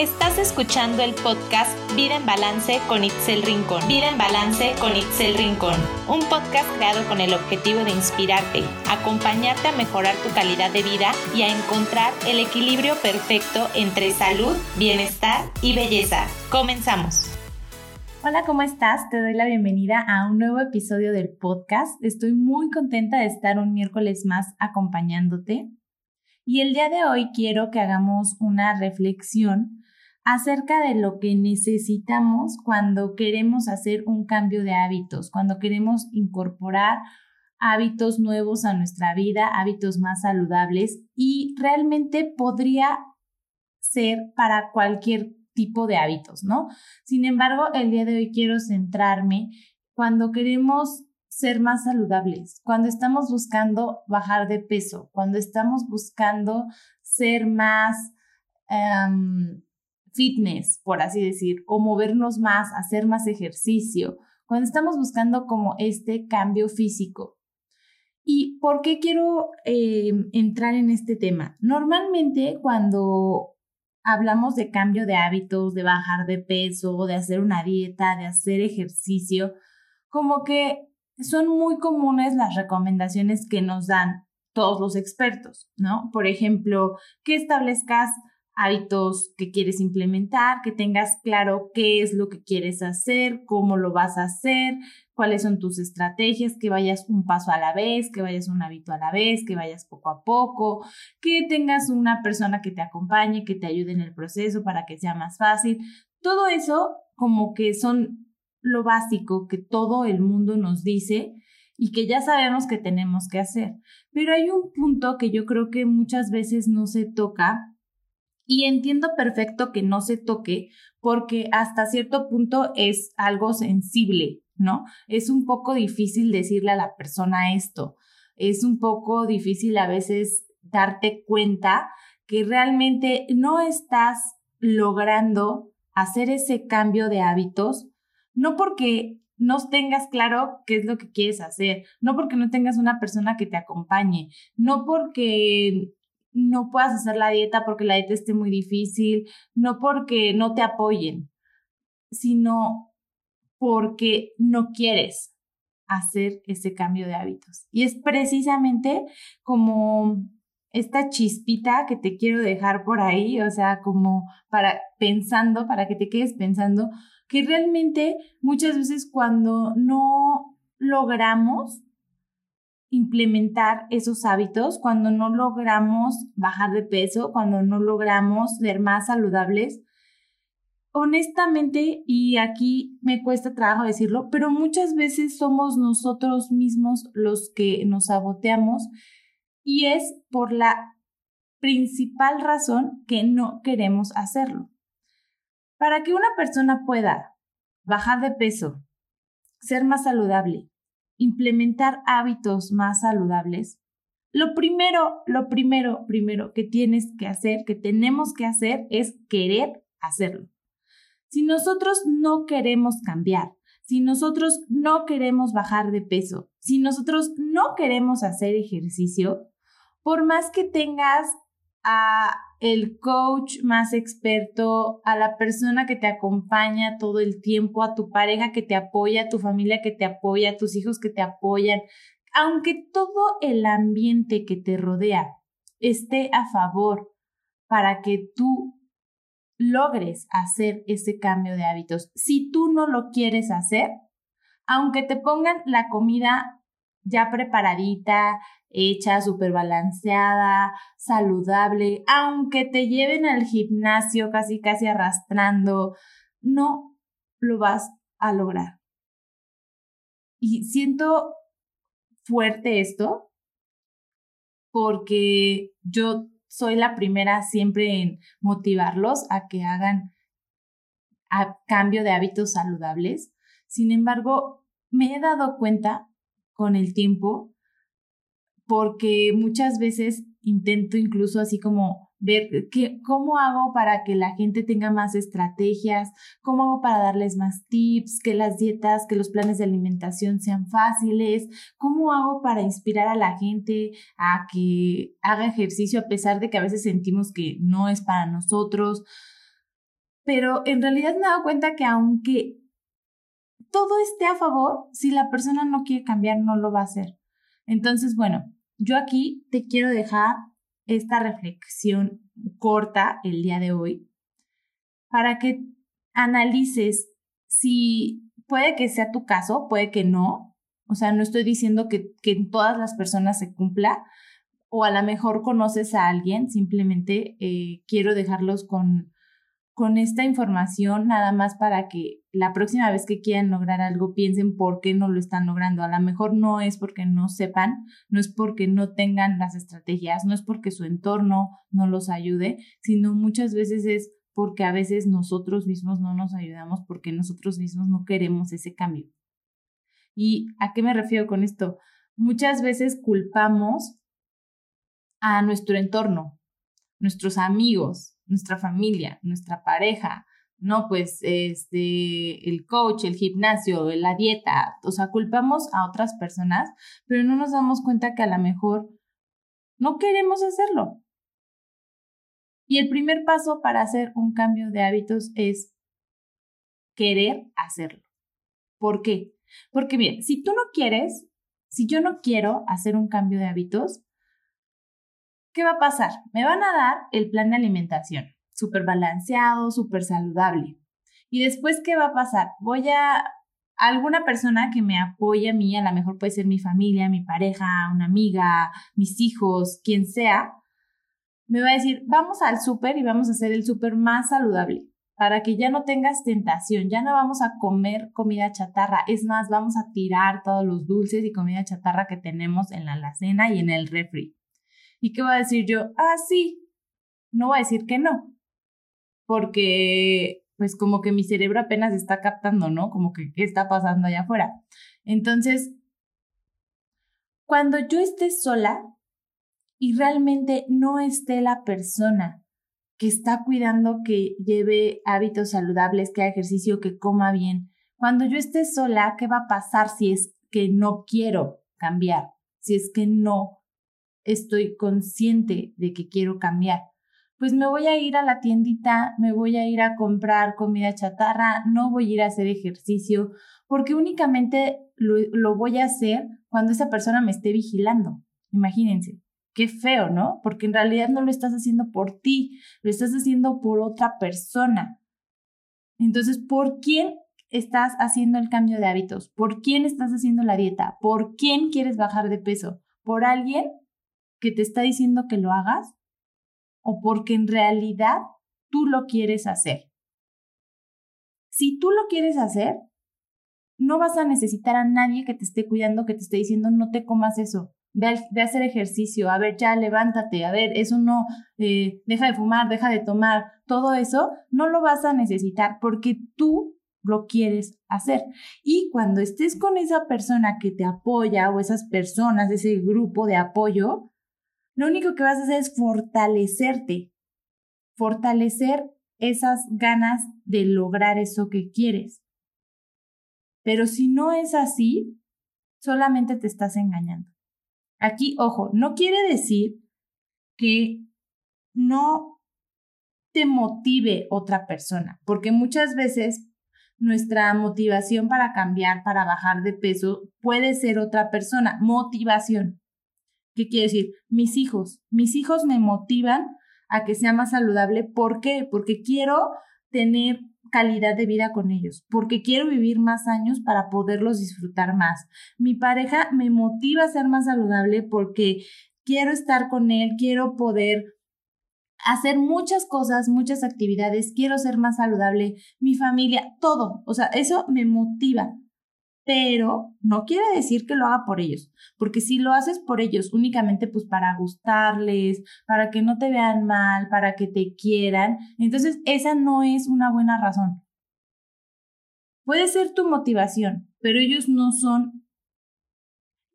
Estás escuchando el podcast Vida en Balance con Itzel Rincón. Vida en Balance con Itzel Rincón. Un podcast creado con el objetivo de inspirarte, acompañarte a mejorar tu calidad de vida y a encontrar el equilibrio perfecto entre salud, bienestar y belleza. Comenzamos. Hola, ¿cómo estás? Te doy la bienvenida a un nuevo episodio del podcast. Estoy muy contenta de estar un miércoles más acompañándote. Y el día de hoy quiero que hagamos una reflexión acerca de lo que necesitamos cuando queremos hacer un cambio de hábitos, cuando queremos incorporar hábitos nuevos a nuestra vida, hábitos más saludables y realmente podría ser para cualquier tipo de hábitos, ¿no? Sin embargo, el día de hoy quiero centrarme cuando queremos ser más saludables, cuando estamos buscando bajar de peso, cuando estamos buscando ser más em, fitness, por así decir, o movernos más, hacer más ejercicio, cuando estamos buscando como este cambio físico. ¿Y por qué quiero eh, entrar en este tema? Normalmente cuando hablamos de cambio de hábitos, de bajar de peso, de hacer una dieta, de hacer ejercicio, como que son muy comunes las recomendaciones que nos dan todos los expertos, ¿no? Por ejemplo, que establezcas hábitos que quieres implementar, que tengas claro qué es lo que quieres hacer, cómo lo vas a hacer, cuáles son tus estrategias, que vayas un paso a la vez, que vayas un hábito a la vez, que vayas poco a poco, que tengas una persona que te acompañe, que te ayude en el proceso para que sea más fácil. Todo eso como que son lo básico que todo el mundo nos dice y que ya sabemos que tenemos que hacer. Pero hay un punto que yo creo que muchas veces no se toca y entiendo perfecto que no se toque porque hasta cierto punto es algo sensible, ¿no? Es un poco difícil decirle a la persona esto. Es un poco difícil a veces darte cuenta que realmente no estás logrando hacer ese cambio de hábitos, no porque no tengas claro qué es lo que quieres hacer, no porque no tengas una persona que te acompañe, no porque no puedas hacer la dieta porque la dieta esté muy difícil, no porque no te apoyen, sino porque no quieres hacer ese cambio de hábitos. Y es precisamente como esta chispita que te quiero dejar por ahí, o sea, como para pensando, para que te quedes pensando, que realmente muchas veces cuando no logramos implementar esos hábitos cuando no logramos bajar de peso, cuando no logramos ser más saludables. Honestamente, y aquí me cuesta trabajo decirlo, pero muchas veces somos nosotros mismos los que nos saboteamos y es por la principal razón que no queremos hacerlo. Para que una persona pueda bajar de peso, ser más saludable, implementar hábitos más saludables, lo primero, lo primero, primero que tienes que hacer, que tenemos que hacer es querer hacerlo. Si nosotros no queremos cambiar, si nosotros no queremos bajar de peso, si nosotros no queremos hacer ejercicio, por más que tengas a el coach más experto, a la persona que te acompaña todo el tiempo, a tu pareja que te apoya, a tu familia que te apoya, a tus hijos que te apoyan, aunque todo el ambiente que te rodea esté a favor para que tú logres hacer ese cambio de hábitos. Si tú no lo quieres hacer, aunque te pongan la comida ya preparadita, hecha, súper balanceada, saludable, aunque te lleven al gimnasio casi casi arrastrando, no lo vas a lograr. Y siento fuerte esto porque yo soy la primera siempre en motivarlos a que hagan a cambio de hábitos saludables. Sin embargo, me he dado cuenta con el tiempo, porque muchas veces intento incluso así como ver qué, cómo hago para que la gente tenga más estrategias, cómo hago para darles más tips, que las dietas, que los planes de alimentación sean fáciles, cómo hago para inspirar a la gente a que haga ejercicio a pesar de que a veces sentimos que no es para nosotros. pero en realidad me he dado cuenta que aunque todo esté a favor, si la persona no quiere cambiar, no lo va a hacer. Entonces, bueno, yo aquí te quiero dejar esta reflexión corta el día de hoy para que analices si puede que sea tu caso, puede que no. O sea, no estoy diciendo que, que en todas las personas se cumpla, o a lo mejor conoces a alguien, simplemente eh, quiero dejarlos con, con esta información nada más para que la próxima vez que quieran lograr algo piensen por qué no lo están logrando. A lo mejor no es porque no sepan, no es porque no tengan las estrategias, no es porque su entorno no los ayude, sino muchas veces es porque a veces nosotros mismos no nos ayudamos porque nosotros mismos no queremos ese cambio. ¿Y a qué me refiero con esto? Muchas veces culpamos a nuestro entorno, nuestros amigos, nuestra familia, nuestra pareja, no, pues este, el coach, el gimnasio, la dieta, o sea, culpamos a otras personas, pero no nos damos cuenta que a lo mejor no queremos hacerlo. Y el primer paso para hacer un cambio de hábitos es querer hacerlo. ¿Por qué? Porque bien, si tú no quieres, si yo no quiero hacer un cambio de hábitos, ¿qué va a pasar? Me van a dar el plan de alimentación, súper balanceado, súper saludable. Y después, ¿qué va a pasar? Voy a alguna persona que me apoye a mí, a lo mejor puede ser mi familia, mi pareja, una amiga, mis hijos, quien sea, me va a decir, vamos al súper y vamos a hacer el súper más saludable para que ya no tengas tentación, ya no vamos a comer comida chatarra, es más, vamos a tirar todos los dulces y comida chatarra que tenemos en la alacena y en el refri. ¿Y qué voy a decir yo? Ah, sí. No voy a decir que no. Porque, pues como que mi cerebro apenas está captando, ¿no? Como que qué está pasando allá afuera. Entonces, cuando yo esté sola y realmente no esté la persona que está cuidando que lleve hábitos saludables, que haga ejercicio, que coma bien, cuando yo esté sola, ¿qué va a pasar si es que no quiero cambiar? Si es que no estoy consciente de que quiero cambiar. Pues me voy a ir a la tiendita, me voy a ir a comprar comida chatarra, no voy a ir a hacer ejercicio, porque únicamente lo, voy a hacer cuando esa persona me esté vigilando. Imagínense, qué feo, ¿no? Porque en realidad no lo estás haciendo por ti, lo estás haciendo por otra persona. Entonces, ¿por quién estás haciendo el cambio de hábitos? ¿Por quién estás haciendo la dieta? ¿Por quién quieres bajar de peso? ¿Por alguien que te está diciendo que lo hagas o porque en realidad tú lo quieres hacer. Si tú lo quieres hacer, no vas a necesitar a nadie que te esté cuidando, que te esté diciendo no te comas eso, ve a, hacer ejercicio, a ver, ya levántate, a ver, eso no, eh, deja de fumar, deja de tomar, todo eso no lo vas a necesitar porque tú lo quieres hacer. Y cuando estés con esa persona que te apoya o esas personas, ese grupo de apoyo, lo único que vas a hacer es fortalecerte, fortalecer esas ganas de lograr eso que quieres. Pero si no es así, solamente te estás engañando. Aquí, ojo, no quiere decir que no te motive otra persona, porque muchas veces nuestra motivación para cambiar, para bajar de peso, puede ser otra persona, motivación. ¿Qué quiere decir? Mis hijos. Mis hijos me motivan a que sea más saludable. ¿Por qué? Porque quiero tener calidad de vida con ellos, porque quiero vivir más años para poderlos disfrutar más. Mi pareja me motiva a ser más saludable porque quiero estar con él, quiero poder hacer muchas cosas, muchas actividades, quiero ser más saludable, mi familia, todo. O sea, eso me motiva pero no quiere decir que lo haga por ellos, porque si lo haces por ellos únicamente pues para gustarles, para que no te vean mal, para que te quieran, entonces esa no es una buena razón. Puede ser tu motivación, pero ellos no son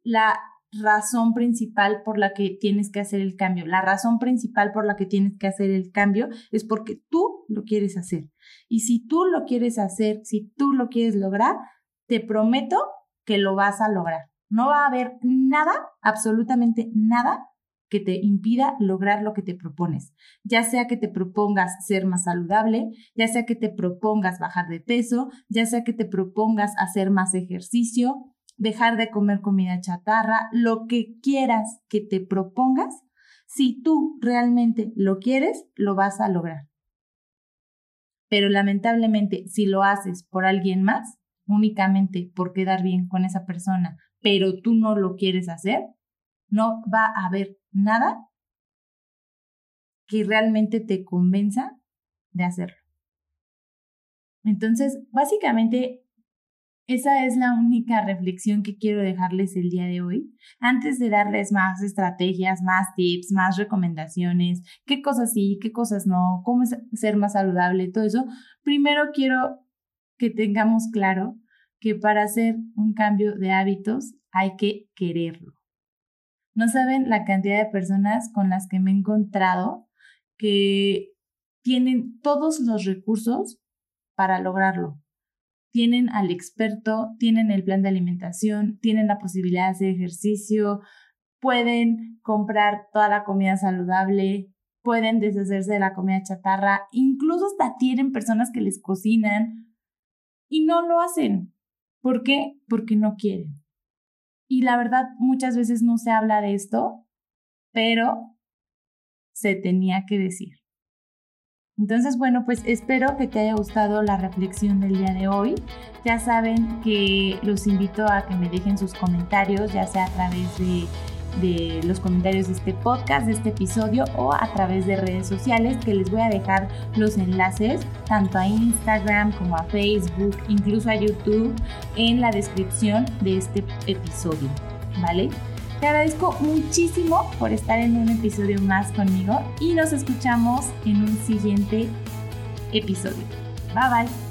la razón principal por la que tienes que hacer el cambio. La razón principal por la que tienes que hacer el cambio es porque tú lo quieres hacer. Y si tú lo quieres hacer, si tú lo quieres lograr, te prometo que lo vas a lograr. No va a haber nada, absolutamente nada, que te impida lograr lo que te propones, ya sea que te propongas ser más saludable, ya sea que te propongas bajar de peso, ya sea que te propongas hacer más ejercicio, dejar de comer comida chatarra, lo que quieras que te propongas, si tú realmente lo quieres, lo vas a lograr. Pero lamentablemente, si lo haces por alguien más, únicamente por quedar bien con esa persona, pero tú no lo quieres hacer, no va a haber nada que realmente te convenza de hacerlo. Entonces, básicamente, esa es la única reflexión que quiero dejarles el día de hoy. Antes de darles más estrategias, más tips, más recomendaciones, qué cosas sí, qué cosas no, cómo ser más saludable, todo eso, primero quiero que tengamos claro que para hacer un cambio de hábitos hay que quererlo. No saben la cantidad de personas con las que me he encontrado que tienen todos los recursos para lograrlo. Tienen al experto, tienen el plan de alimentación, tienen la posibilidad de hacer ejercicio, pueden comprar toda la comida saludable, pueden deshacerse de la comida chatarra, incluso hasta tienen personas que les cocinan y no lo hacen. ¿Por qué? Porque no quieren. Y la verdad, muchas veces no se habla de esto, pero se tenía que decir. Entonces, bueno, pues espero que te haya gustado la reflexión del día de hoy. Ya saben que los invito a que me dejen sus comentarios, ya sea a través de de los comentarios de este podcast, de este episodio o a través de redes sociales que les voy a dejar los enlaces tanto a Instagram como a Facebook, incluso a YouTube en la descripción de este episodio, ¿vale? Te agradezco muchísimo por estar en un episodio más conmigo y nos escuchamos en un siguiente episodio. Bye bye.